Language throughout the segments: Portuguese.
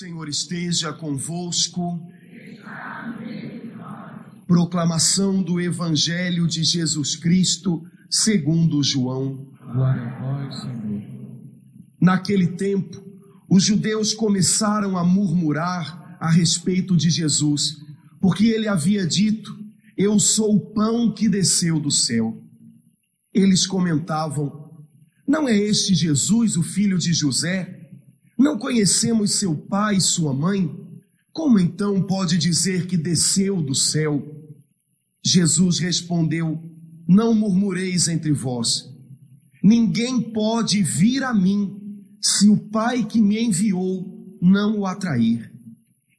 Senhor esteja convosco. Proclamação do Evangelho de Jesus Cristo, segundo João. Glória a vós, Senhor. Naquele tempo, os judeus começaram a murmurar a respeito de Jesus, porque ele havia dito: Eu sou o pão que desceu do céu. Eles comentavam: Não é este Jesus, o filho de José? Não conhecemos seu pai e sua mãe? Como então pode dizer que desceu do céu? Jesus respondeu: Não murmureis entre vós. Ninguém pode vir a mim se o Pai que me enviou não o atrair,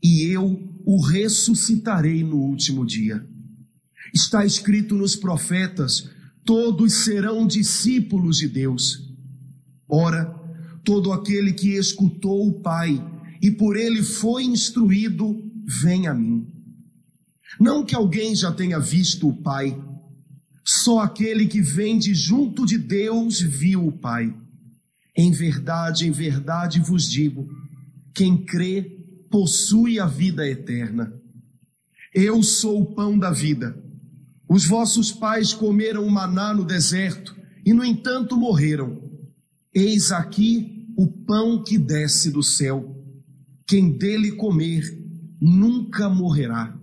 e eu o ressuscitarei no último dia. Está escrito nos profetas: todos serão discípulos de Deus. Ora, todo aquele que escutou o Pai e por ele foi instruído, vem a mim. Não que alguém já tenha visto o Pai, só aquele que vem de junto de Deus viu o Pai. Em verdade, em verdade vos digo: quem crê possui a vida eterna. Eu sou o pão da vida. Os vossos pais comeram o maná no deserto e, no entanto, morreram. Eis aqui o pão que desce do céu. Quem dele comer nunca morrerá.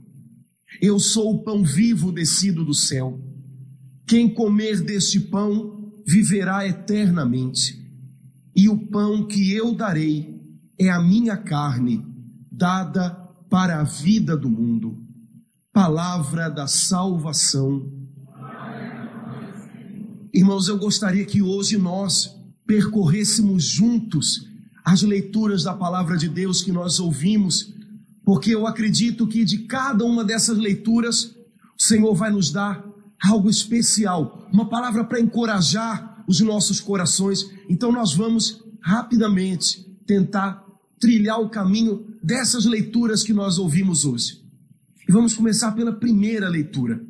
Eu sou o pão vivo descido do céu. Quem comer deste pão viverá eternamente. E o pão que eu darei é a minha carne, dada para a vida do mundo. Palavra da salvação. Irmãos, eu gostaria que hoje nós percorrêssemos juntos as leituras da palavra de Deus que nós ouvimos, porque eu acredito que de cada uma dessas leituras o Senhor vai nos dar algo especial, uma palavra para encorajar os nossos corações. Então nós vamos rapidamente tentar trilhar o caminho dessas leituras que nós ouvimos hoje. E vamos começar pela primeira leitura.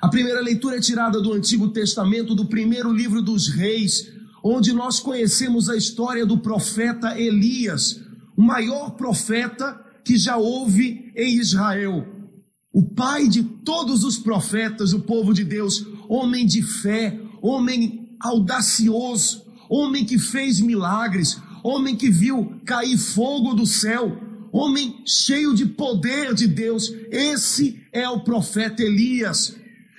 A primeira leitura é tirada do Antigo Testamento, do primeiro livro dos Reis, onde nós conhecemos a história do profeta Elias, o maior profeta que já houve em Israel. O pai de todos os profetas, o povo de Deus, homem de fé, homem audacioso, homem que fez milagres, homem que viu cair fogo do céu, homem cheio de poder de Deus. Esse é o profeta Elias,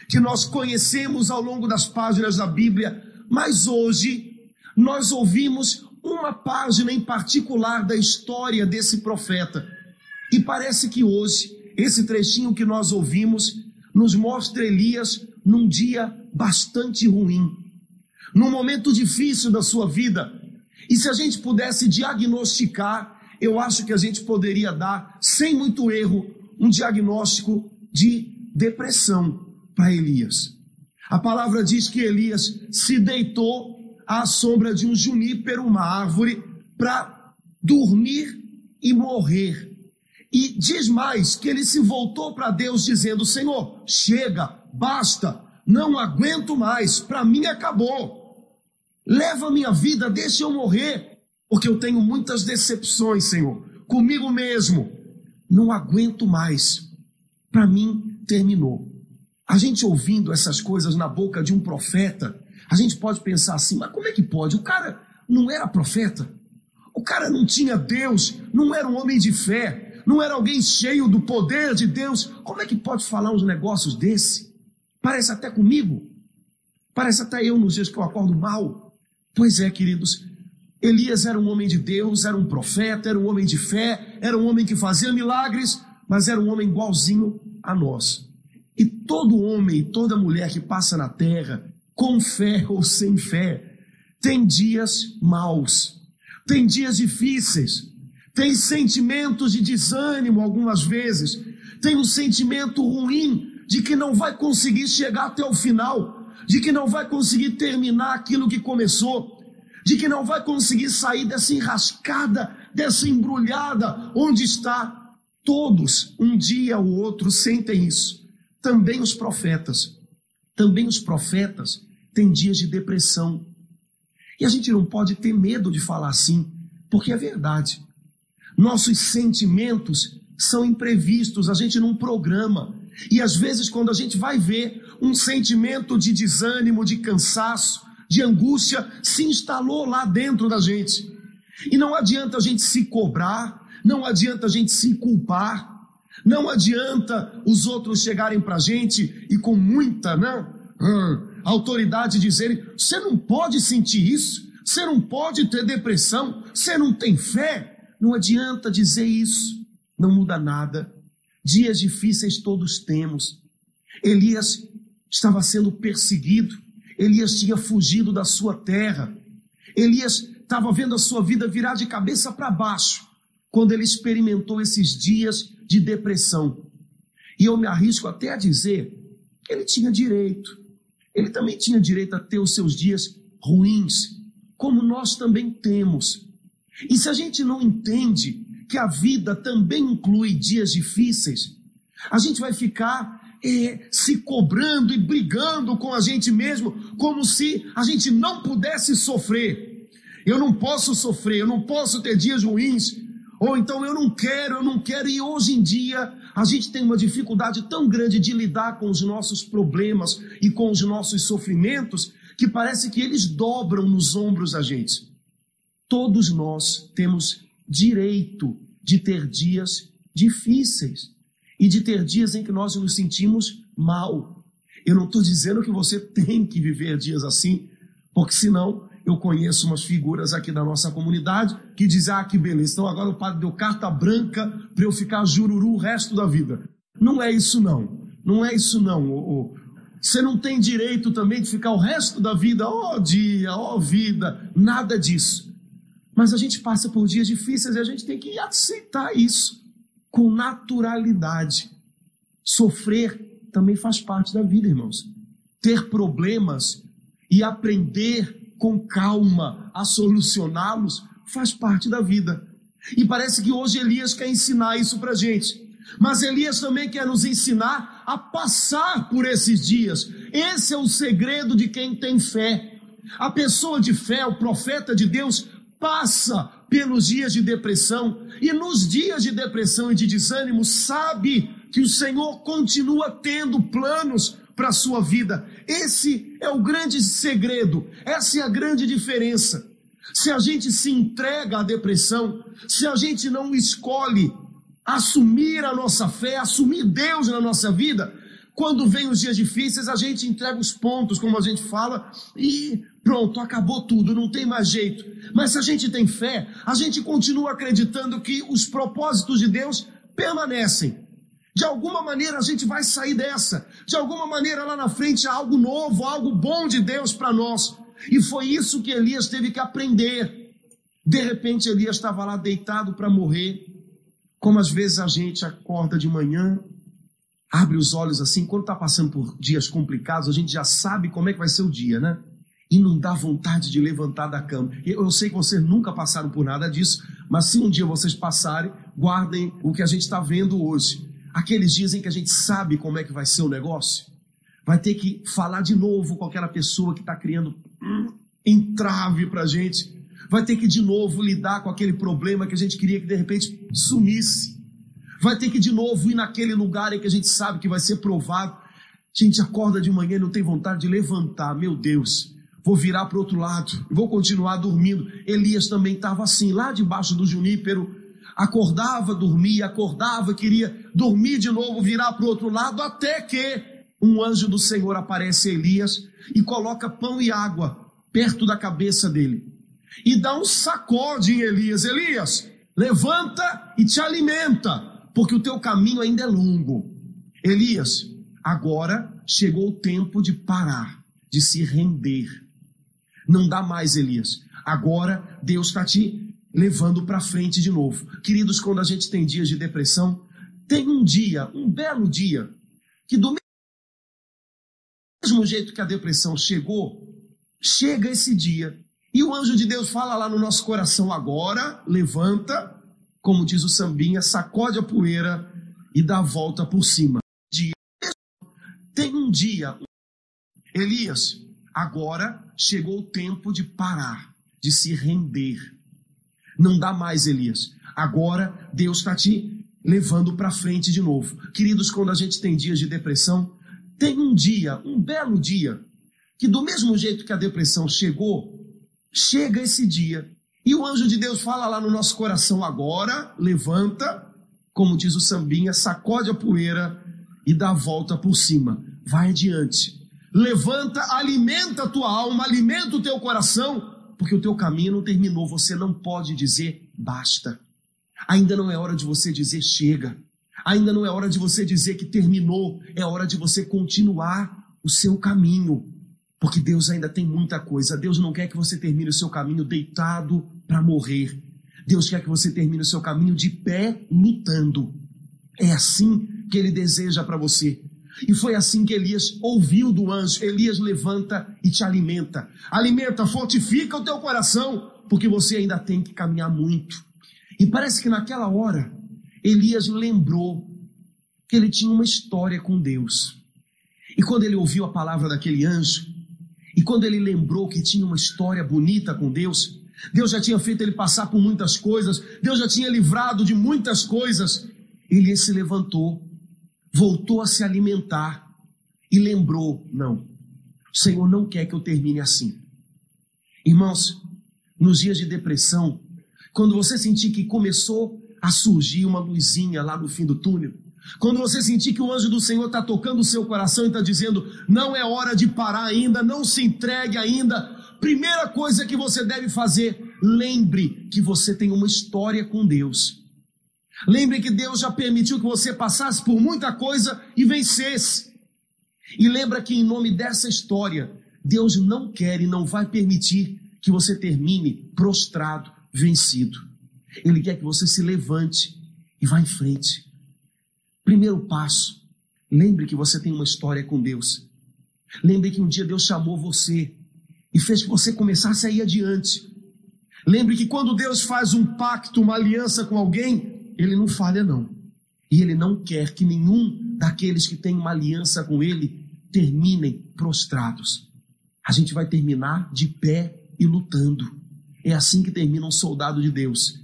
que nós conhecemos ao longo das páginas da Bíblia, mas hoje nós ouvimos uma página em particular da história desse profeta. E parece que hoje, esse trechinho que nós ouvimos, nos mostra Elias num dia bastante ruim, num momento difícil da sua vida. E se a gente pudesse diagnosticar, eu acho que a gente poderia dar, sem muito erro, um diagnóstico de depressão para Elias. A palavra diz que Elias se deitou à sombra de um junípero, uma árvore, para dormir e morrer. E diz mais que ele se voltou para Deus dizendo: Senhor, chega, basta, não aguento mais, para mim acabou. Leva a minha vida, deixa eu morrer, porque eu tenho muitas decepções, Senhor, comigo mesmo. Não aguento mais, para mim terminou. A gente ouvindo essas coisas na boca de um profeta, a gente pode pensar assim, mas como é que pode? O cara não era profeta, o cara não tinha Deus, não era um homem de fé, não era alguém cheio do poder de Deus. Como é que pode falar uns negócios desse? Parece até comigo, parece até eu nos dias que eu acordo mal. Pois é, queridos, Elias era um homem de Deus, era um profeta, era um homem de fé, era um homem que fazia milagres, mas era um homem igualzinho a nós. E todo homem e toda mulher que passa na terra, com fé ou sem fé, tem dias maus, tem dias difíceis, tem sentimentos de desânimo algumas vezes, tem um sentimento ruim de que não vai conseguir chegar até o final, de que não vai conseguir terminar aquilo que começou, de que não vai conseguir sair dessa enrascada, dessa embrulhada onde está. Todos, um dia ou outro, sentem isso. também os profetas, também os profetas têm dias de depressão. E a gente não pode ter medo de falar assim, porque é verdade. Nossos sentimentos são imprevistos, a gente não programa. E às vezes, quando a gente vai ver um sentimento de desânimo, de cansaço, de angústia, se instalou lá dentro da gente. E não adianta a gente se cobrar, não adianta a gente se culpar, não adianta os outros chegarem para a gente e com muita né, hum, autoridade dizerem: você não pode sentir isso, você não pode ter depressão, você não tem fé. Não adianta dizer isso, não muda nada. Dias difíceis todos temos. Elias estava sendo perseguido, Elias tinha fugido da sua terra, Elias estava vendo a sua vida virar de cabeça para baixo quando ele experimentou esses dias de depressão. E eu me arrisco até a dizer que ele tinha direito. Ele também tinha direito a ter os seus dias ruins, como nós também temos. E se a gente não entende que a vida também inclui dias difíceis, a gente vai ficar se cobrando e brigando com a gente mesmo, como se a gente não pudesse sofrer. Eu não posso sofrer, eu não posso ter dias ruins, ou então eu não quero, eu não quero, e hoje em dia a gente tem uma dificuldade tão grande de lidar com os nossos problemas e com os nossos sofrimentos, que parece que eles dobram nos ombros da gente. Todos nós temos direito de ter dias difíceis e de ter dias em que nós nos sentimos mal. Eu não estou dizendo que você tem que viver dias assim, porque senão eu conheço umas figuras aqui da nossa comunidade que dizem: ah, que beleza, então agora o padre deu carta branca para eu ficar jururu o resto da vida. Não é isso, não. Não é isso, não. Você não tem direito também de ficar o resto da vida, ó oh, dia, ó oh, vida, nada disso. Mas a gente passa por dias difíceis e a gente tem que aceitar isso com naturalidade. Sofrer também faz parte da vida, irmãos. Ter problemas e aprender com calma a solucioná-los faz parte da vida. E parece que hoje Elias quer ensinar isso para gente. Mas Elias também quer nos ensinar a passar por esses dias. Esse é o segredo de quem tem fé. A pessoa de fé, o profeta de Deus, passa pelos dias de depressão e nos dias de depressão e de desânimo sabe que o Senhor continua tendo planos para a sua vida. Esse é o grande segredo, essa é a grande diferença. Se a gente se entrega à depressão, se a gente não escolhe assumir a nossa fé, assumir Deus na nossa vida, quando vem os dias difíceis, a gente entrega os pontos, como a gente fala, e pronto, acabou tudo, não tem mais jeito. Mas se a gente tem fé, a gente continua acreditando que os propósitos de Deus permanecem. De alguma maneira a gente vai sair dessa. De alguma maneira lá na frente há algo novo, algo bom de Deus para nós. E foi isso que Elias teve que aprender. De repente Elias estava lá deitado para morrer. Como às vezes a gente acorda de manhã, abre os olhos assim, quando está passando por dias complicados, a gente já sabe como é que vai ser o dia, né? E não dá vontade de levantar da cama. Eu sei que vocês nunca passaram por nada disso, mas se um dia vocês passarem, guardem o que a gente está vendo hoje aqueles dias em que a gente sabe como é que vai ser o negócio, vai ter que falar de novo com aquela pessoa que está criando hum, entrave para a gente, vai ter que de novo lidar com aquele problema que a gente queria que de repente sumisse, vai ter que de novo ir naquele lugar em que a gente sabe que vai ser provado. A gente acorda de manhã e não tem vontade de levantar, meu Deus, vou virar para o outro lado, vou continuar dormindo. Elias também estava assim, lá debaixo do junípero, acordava, dormia, acordava, queria dormir de novo, virar para o outro lado, até que um anjo do Senhor aparece a Elias e coloca pão e água perto da cabeça dele. E dá um sacode em Elias: Elias, levanta e te alimenta, porque o teu caminho ainda é longo. Elias, agora chegou o tempo de parar, de se render. Não dá mais, Elias. Agora Deus está te levando para frente de novo. Queridos, quando a gente tem dias de depressão, tem um dia, um belo dia, que do mesmo jeito que a depressão chegou, chega esse dia e o anjo de Deus fala lá no nosso coração: agora levanta, como diz o sambinha, sacode a poeira e dá a volta por cima. tem um dia, Elias, agora chegou o tempo de parar, de se render. Não dá mais, Elias. Agora Deus está te levando para frente de novo. Queridos, quando a gente tem dias de depressão, tem um dia, um belo dia, que do mesmo jeito que a depressão chegou, chega esse dia e o anjo de Deus fala lá no nosso coração agora, levanta, como diz o sambinha, sacode a poeira e dá a volta por cima. Vai adiante. Levanta, alimenta a tua alma, alimenta o teu coração, porque o teu caminho não terminou. Você não pode dizer basta. Ainda não é hora de você dizer chega. Ainda não é hora de você dizer que terminou. É hora de você continuar o seu caminho. Porque Deus ainda tem muita coisa. Deus não quer que você termine o seu caminho deitado para morrer. Deus quer que você termine o seu caminho de pé, lutando. É assim que ele deseja para você. E foi assim que Elias ouviu do anjo: Elias levanta e te alimenta. Alimenta, fortifica o teu coração, porque você ainda tem que caminhar muito. E parece que naquela hora, Elias lembrou que ele tinha uma história com Deus. E quando ele ouviu a palavra daquele anjo, e quando ele lembrou que tinha uma história bonita com Deus, Deus já tinha feito ele passar por muitas coisas, Deus já tinha livrado de muitas coisas, ele se levantou, voltou a se alimentar e lembrou: não, o Senhor não quer que eu termine assim. Irmãos, nos dias de depressão, quando você sentir que começou a surgir uma luzinha lá no fim do túnel, quando você sentir que o anjo do Senhor está tocando o seu coração e está dizendo: não é hora de parar ainda, não se entregue ainda. Primeira coisa que você deve fazer, lembre que você tem uma história com Deus. Lembre que Deus já permitiu que você passasse por muita coisa e vencesse. E lembra que em nome dessa história, Deus não quer e não vai permitir que você termine prostrado, vencido. Ele quer que você se levante e vá em frente. Primeiro passo, lembre que você tem uma história com Deus. Lembre que um dia Deus chamou você e fez que você começasse a ir adiante. Lembre que quando Deus faz um pacto, uma aliança com alguém, ele não falha, não. E ele não quer que nenhum daqueles que tem uma aliança com ele terminem prostrados. A gente vai terminar de pé e lutando. É assim que termina um soldado de Deus.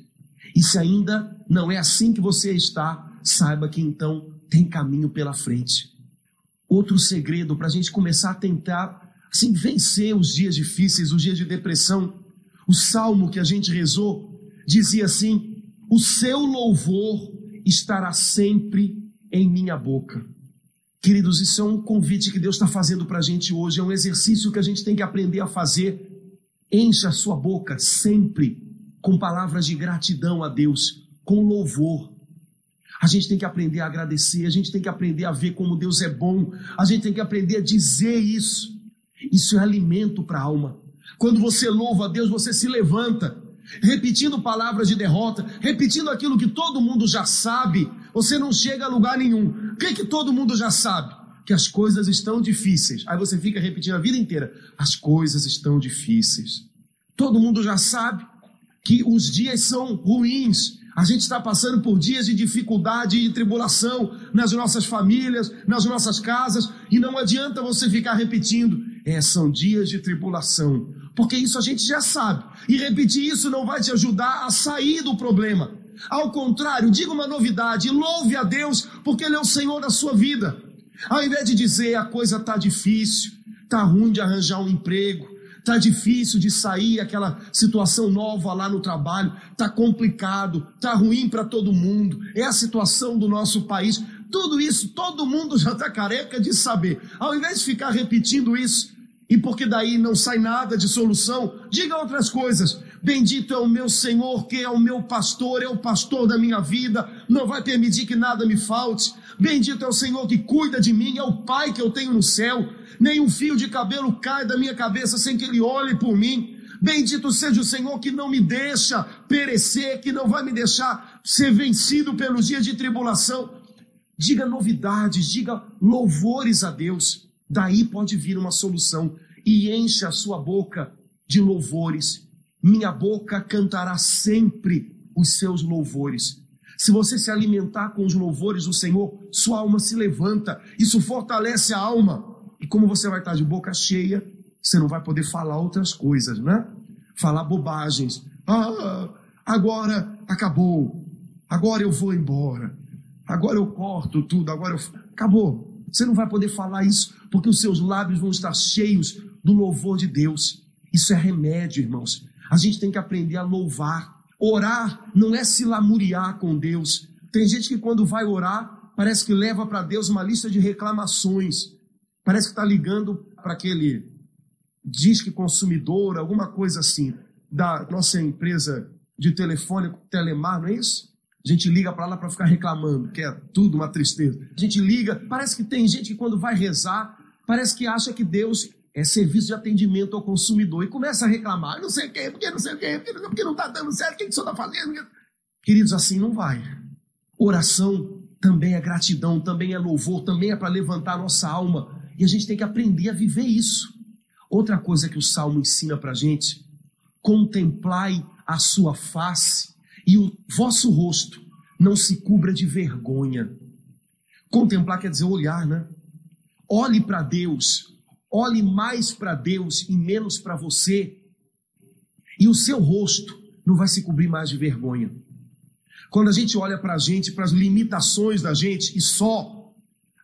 E se ainda não é assim que você está, saiba que então tem caminho pela frente. Outro segredo para a gente começar a tentar assim, vencer os dias difíceis, os dias de depressão. O salmo que a gente rezou dizia assim: O seu louvor estará sempre em minha boca. Queridos, isso é um convite que Deus está fazendo para a gente hoje, é um exercício que a gente tem que aprender a fazer. Encha a sua boca sempre com palavras de gratidão a Deus, com louvor. A gente tem que aprender a agradecer, a gente tem que aprender a ver como Deus é bom, a gente tem que aprender a dizer isso. Isso é alimento para a alma. Quando você louva a Deus, você se levanta, repetindo palavras de derrota, repetindo aquilo que todo mundo já sabe, você não chega a lugar nenhum. O que, é que todo mundo já sabe? Que as coisas estão difíceis. Aí você fica repetindo a vida inteira: as coisas estão difíceis. Todo mundo já sabe que os dias são ruins, a gente está passando por dias de dificuldade e tribulação nas nossas famílias, nas nossas casas, e não adianta você ficar repetindo, é, são dias de tribulação, porque isso a gente já sabe, e repetir isso não vai te ajudar a sair do problema. Ao contrário, diga uma novidade, louve a Deus, porque Ele é o Senhor da sua vida. Ao invés de dizer a coisa está difícil, está ruim de arranjar um emprego, Está difícil de sair aquela situação nova lá no trabalho, está complicado, está ruim para todo mundo, é a situação do nosso país. Tudo isso, todo mundo já está careca de saber. Ao invés de ficar repetindo isso, e porque daí não sai nada de solução, diga outras coisas. Bendito é o meu Senhor, que é o meu pastor, é o pastor da minha vida, não vai permitir que nada me falte. Bendito é o Senhor que cuida de mim, é o Pai que eu tenho no céu nem um fio de cabelo cai da minha cabeça sem que Ele olhe por mim. Bendito seja o Senhor que não me deixa perecer, que não vai me deixar ser vencido pelos dias de tribulação. Diga novidades, diga louvores a Deus. Daí pode vir uma solução. E enche a sua boca de louvores. Minha boca cantará sempre os seus louvores. Se você se alimentar com os louvores do Senhor, sua alma se levanta, isso fortalece a alma. E como você vai estar de boca cheia, você não vai poder falar outras coisas, né? Falar bobagens. Ah, agora acabou. Agora eu vou embora. Agora eu corto tudo. Agora eu. Acabou. Você não vai poder falar isso, porque os seus lábios vão estar cheios do louvor de Deus. Isso é remédio, irmãos. A gente tem que aprender a louvar. Orar não é se lamuriar com Deus. Tem gente que quando vai orar, parece que leva para Deus uma lista de reclamações. Parece que está ligando para aquele disque consumidor, alguma coisa assim, da nossa empresa de telefone, Telemar, não é isso? A gente liga para lá para ficar reclamando, que é tudo uma tristeza. A gente liga, parece que tem gente que quando vai rezar, parece que acha que Deus é serviço de atendimento ao consumidor e começa a reclamar, não sei o que, porque não sei o que, porque não está dando certo, o que, o senhor está fazendo? Queridos, assim não vai. Oração também é gratidão, também é louvor, também é para levantar nossa alma. E a gente tem que aprender a viver isso. Outra coisa que o Salmo ensina para a gente: contemplai a sua face e o vosso rosto não se cubra de vergonha. Contemplar quer dizer olhar, né? Olhe para Deus, olhe mais para Deus e menos para você, e o seu rosto não vai se cobrir mais de vergonha. Quando a gente olha para a gente, para as limitações da gente e só,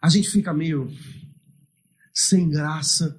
a gente fica meio sem graça.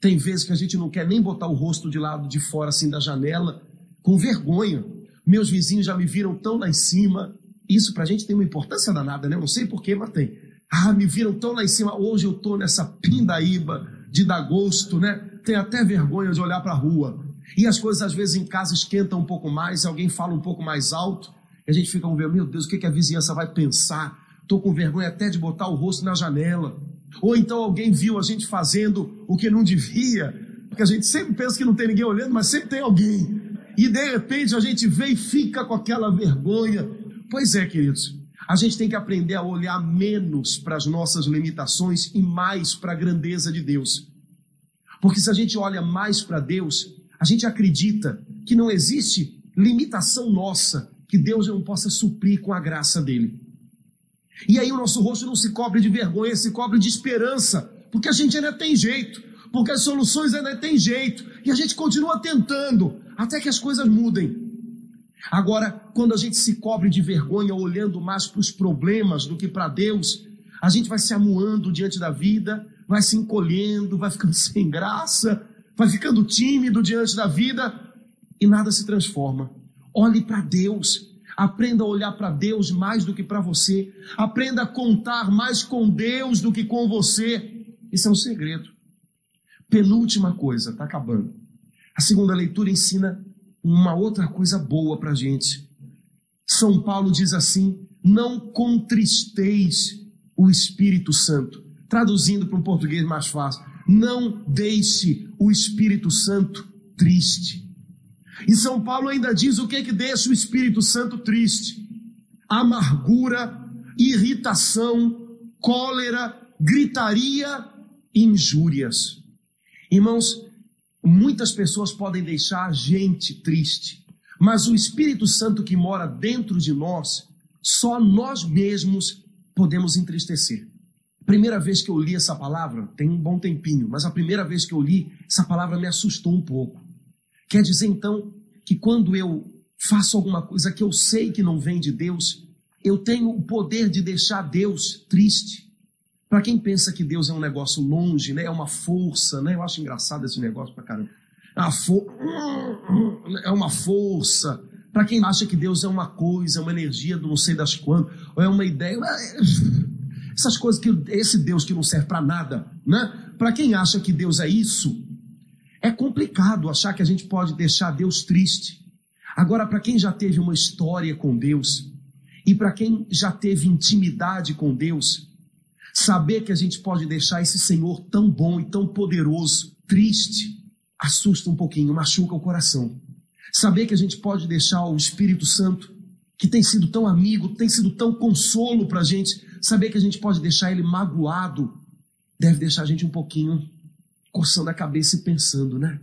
Tem vezes que a gente não quer nem botar o rosto de lado de fora assim da janela, com vergonha. Meus vizinhos já me viram tão lá em cima. Isso para a gente tem uma importância danada, né? Eu não sei porquê, mas tem. Ah, me viram tão lá em cima. Hoje eu estou nessa pindaíba de dar gosto, né? Tenho até vergonha de olhar para rua. E as coisas às vezes em casa esquentam um pouco mais, alguém fala um pouco mais alto, e a gente fica vendo, meu Deus, o que, que a vizinhança vai pensar? Estou com vergonha até de botar o rosto na janela. Ou então alguém viu a gente fazendo o que não devia, porque a gente sempre pensa que não tem ninguém olhando, mas sempre tem alguém. E de repente a gente vê e fica com aquela vergonha. Pois é, queridos, a gente tem que aprender a olhar menos para as nossas limitações e mais para a grandeza de Deus. Porque se a gente olha mais para Deus, a gente acredita que não existe limitação nossa que Deus não possa suprir com a graça dele. E aí o nosso rosto não se cobre de vergonha, se cobre de esperança, porque a gente ainda tem jeito, porque as soluções ainda tem jeito, e a gente continua tentando até que as coisas mudem. Agora, quando a gente se cobre de vergonha, olhando mais para os problemas do que para Deus, a gente vai se amuando diante da vida, vai se encolhendo, vai ficando sem graça, vai ficando tímido diante da vida e nada se transforma. Olhe para Deus, aprenda a olhar para Deus mais do que para você, aprenda a contar mais com Deus do que com você. Isso é um segredo. Penúltima coisa, está acabando. A segunda leitura ensina uma outra coisa boa para a gente. São Paulo diz assim: não contristeis o Espírito Santo. Traduzindo para um português mais fácil, não deixe o Espírito Santo triste. E São Paulo ainda diz o que que deixa o Espírito Santo triste: amargura, irritação, cólera, gritaria, injúrias. Irmãos, Muitas pessoas podem deixar a gente triste, mas o Espírito Santo que mora dentro de nós, só nós mesmos podemos entristecer. Primeira vez que eu li essa palavra, tem um bom tempinho, mas a primeira vez que eu li, essa palavra me assustou um pouco. Quer dizer então que quando eu faço alguma coisa que eu sei que não vem de Deus, eu tenho o poder de deixar Deus triste. Para quem pensa que Deus é um negócio longe, né? é uma força, né? eu acho engraçado esse negócio para caramba. É, for... é uma força. Para quem acha que Deus é uma coisa, uma energia do não sei das quantas, ou é uma ideia. É, essas coisas que esse Deus que não serve para nada, né? Para quem acha que Deus é isso, é complicado achar que a gente pode deixar Deus triste. Agora, para quem já teve uma história com Deus, e para quem já teve intimidade com Deus, Saber que a gente pode deixar esse Senhor tão bom e tão poderoso triste assusta um pouquinho, machuca o coração. Saber que a gente pode deixar o Espírito Santo, que tem sido tão amigo, tem sido tão consolo para a gente, saber que a gente pode deixar ele magoado, deve deixar a gente um pouquinho coçando a cabeça e pensando, né?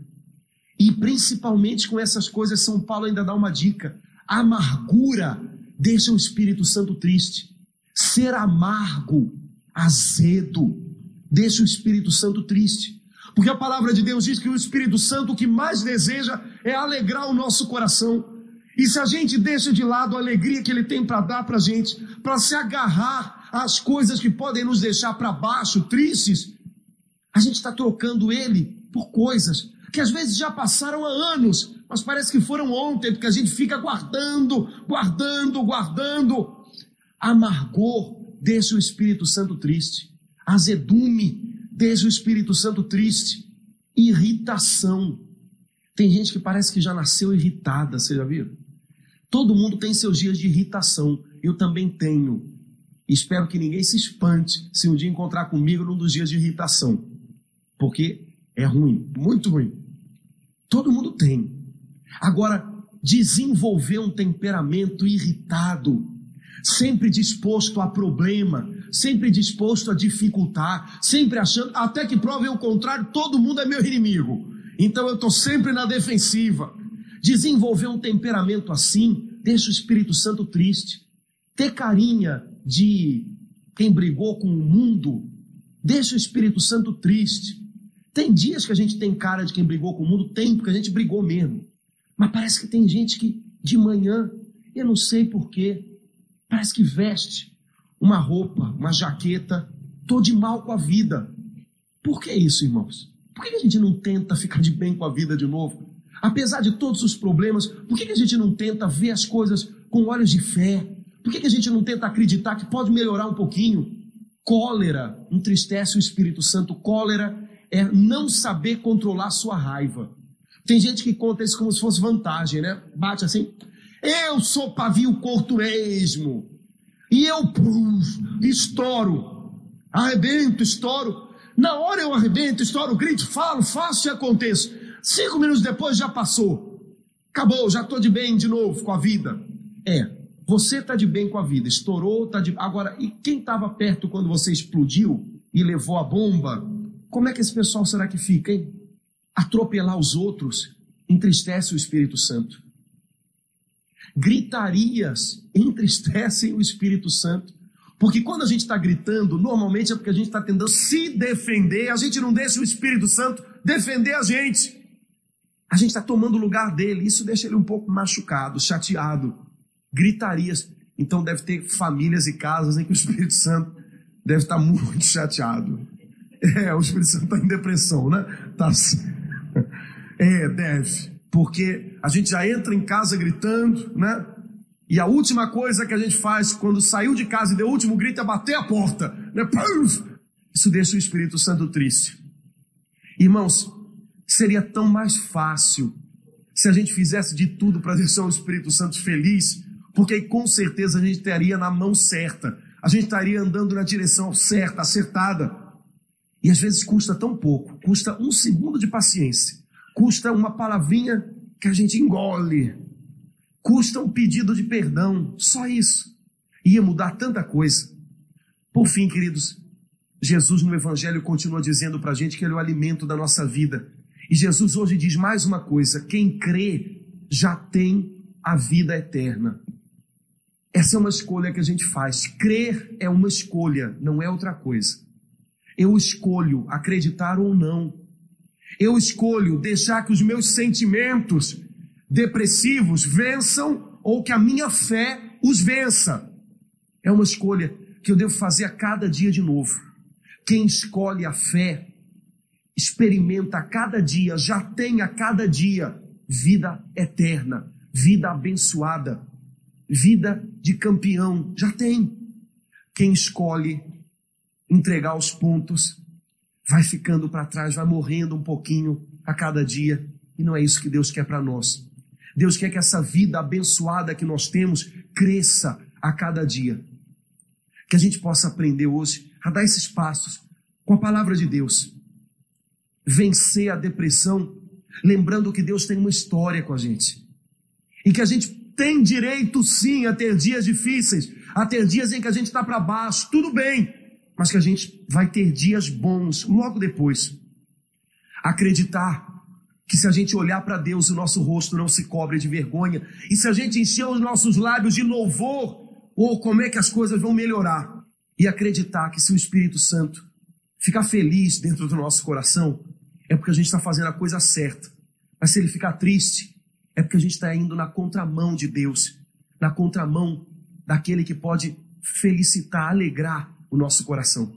E principalmente com essas coisas, São Paulo ainda dá uma dica: amargura deixa o Espírito Santo triste. Ser amargo, azedo, deixa o Espírito Santo triste. Porque a palavra de Deus diz que o Espírito Santo o que mais deseja é alegrar o nosso coração. E se a gente deixa de lado a alegria que ele tem para dar para a gente, para se agarrar às coisas que podem nos deixar para baixo, tristes, a gente está trocando ele por coisas que às vezes já passaram há anos, mas parece que foram ontem, porque a gente fica guardando, guardando, guardando. Amargor deixa o Espírito Santo triste. Azedume deixa o Espírito Santo triste. Irritação. Tem gente que parece que já nasceu irritada, você já viu? Todo mundo tem seus dias de irritação. Eu também tenho. Espero que ninguém se espante se um dia encontrar comigo num dos dias de irritação. Porque é ruim, muito ruim. Todo mundo tem. Agora, desenvolver um temperamento irritado, sempre disposto a problema, sempre disposto a dificultar, sempre achando, até que provem o contrário, todo mundo é meu inimigo. Então eu estou sempre na defensiva. Desenvolver um temperamento assim deixa o Espírito Santo triste. Ter carinha de quem brigou com o mundo deixa o Espírito Santo triste. Tem dias que a gente tem cara de quem brigou com o mundo, tem, porque a gente brigou mesmo. Mas parece que tem gente que de manhã, eu não sei porquê, parece que veste uma roupa, uma jaqueta, tô de mal com a vida. Por que isso, irmãos? Por que a gente não tenta ficar de bem com a vida de novo? Apesar de todos os problemas, por que a gente não tenta ver as coisas com olhos de fé? Por que a gente não tenta acreditar que pode melhorar um pouquinho? Cólera entristece o Espírito Santo. Cólera é não saber controlar sua raiva. Tem gente que conta isso como se fosse vantagem, né? Bate assim. Eu sou pavio curto mesmo. E eu puf, estouro. Arrebento, estouro. Na hora eu arrebento, estouro, grito, falo, faço e aconteço. Cinco minutos depois já passou. Acabou, já estou de bem de novo com a vida. É, você está de bem com a vida, estourou, está de. Agora, e quem estava perto quando você explodiu e levou a bomba? Como é que esse pessoal será que fica, hein? Atropelar os outros entristece o Espírito Santo. Gritarias entristecem o Espírito Santo. Porque quando a gente está gritando, normalmente é porque a gente está tentando se defender, a gente não deixa o Espírito Santo defender a gente. A gente está tomando o lugar dele, isso deixa ele um pouco machucado, chateado. Gritarias. Então deve ter famílias e casas em que o Espírito Santo deve estar muito chateado. É, o Espírito Santo está em depressão, né? Tá assim. É, deve. Porque a gente já entra em casa gritando, né? E a última coisa que a gente faz quando saiu de casa e deu o último grito é bater a porta. Né? Isso deixa o Espírito Santo triste. Irmãos, seria tão mais fácil se a gente fizesse de tudo para deixar o Espírito Santo feliz, porque aí com certeza a gente estaria na mão certa, a gente estaria andando na direção certa, acertada. E às vezes custa tão pouco, custa um segundo de paciência, custa uma palavrinha que a gente engole, custa um pedido de perdão, só isso. Ia mudar tanta coisa. Por fim, queridos, Jesus no Evangelho continua dizendo para a gente que Ele é o alimento da nossa vida. E Jesus hoje diz mais uma coisa: quem crê já tem a vida eterna. Essa é uma escolha que a gente faz. Crer é uma escolha, não é outra coisa. Eu escolho acreditar ou não. Eu escolho deixar que os meus sentimentos depressivos vençam ou que a minha fé os vença. É uma escolha que eu devo fazer a cada dia de novo. Quem escolhe a fé, experimenta a cada dia, já tem a cada dia vida eterna, vida abençoada, vida de campeão, já tem. Quem escolhe entregar os pontos, vai ficando para trás, vai morrendo um pouquinho a cada dia. E não é isso que Deus quer para nós. Deus quer que essa vida abençoada que nós temos cresça a cada dia. Que a gente possa aprender hoje a dar esses passos com a palavra de Deus. Vencer a depressão, lembrando que Deus tem uma história com a gente. E que a gente tem direito sim a ter dias difíceis, a ter dias em que a gente está para baixo, tudo bem mas que a gente vai ter dias bons logo depois. Acreditar que se a gente olhar para Deus, o nosso rosto não se cobre de vergonha, e se a gente encher os nossos lábios de louvor, ou como é que as coisas vão melhorar, e acreditar que se o Espírito Santo ficar feliz dentro do nosso coração, é porque a gente está fazendo a coisa certa. Mas se ele ficar triste, é porque a gente está indo na contramão de Deus, na contramão daquele que pode felicitar, alegrar o nosso coração.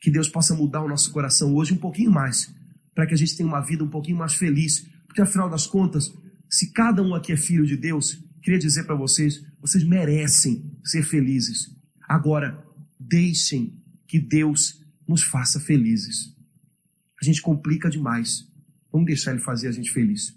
Que Deus possa mudar o nosso coração hoje um pouquinho mais, para que a gente tenha uma vida um pouquinho mais feliz, porque afinal das contas, se cada um aqui é filho de Deus, queria dizer para vocês, vocês merecem ser felizes. Agora, deixem que Deus nos faça felizes. A gente complica demais. Vamos deixar Ele fazer a gente feliz.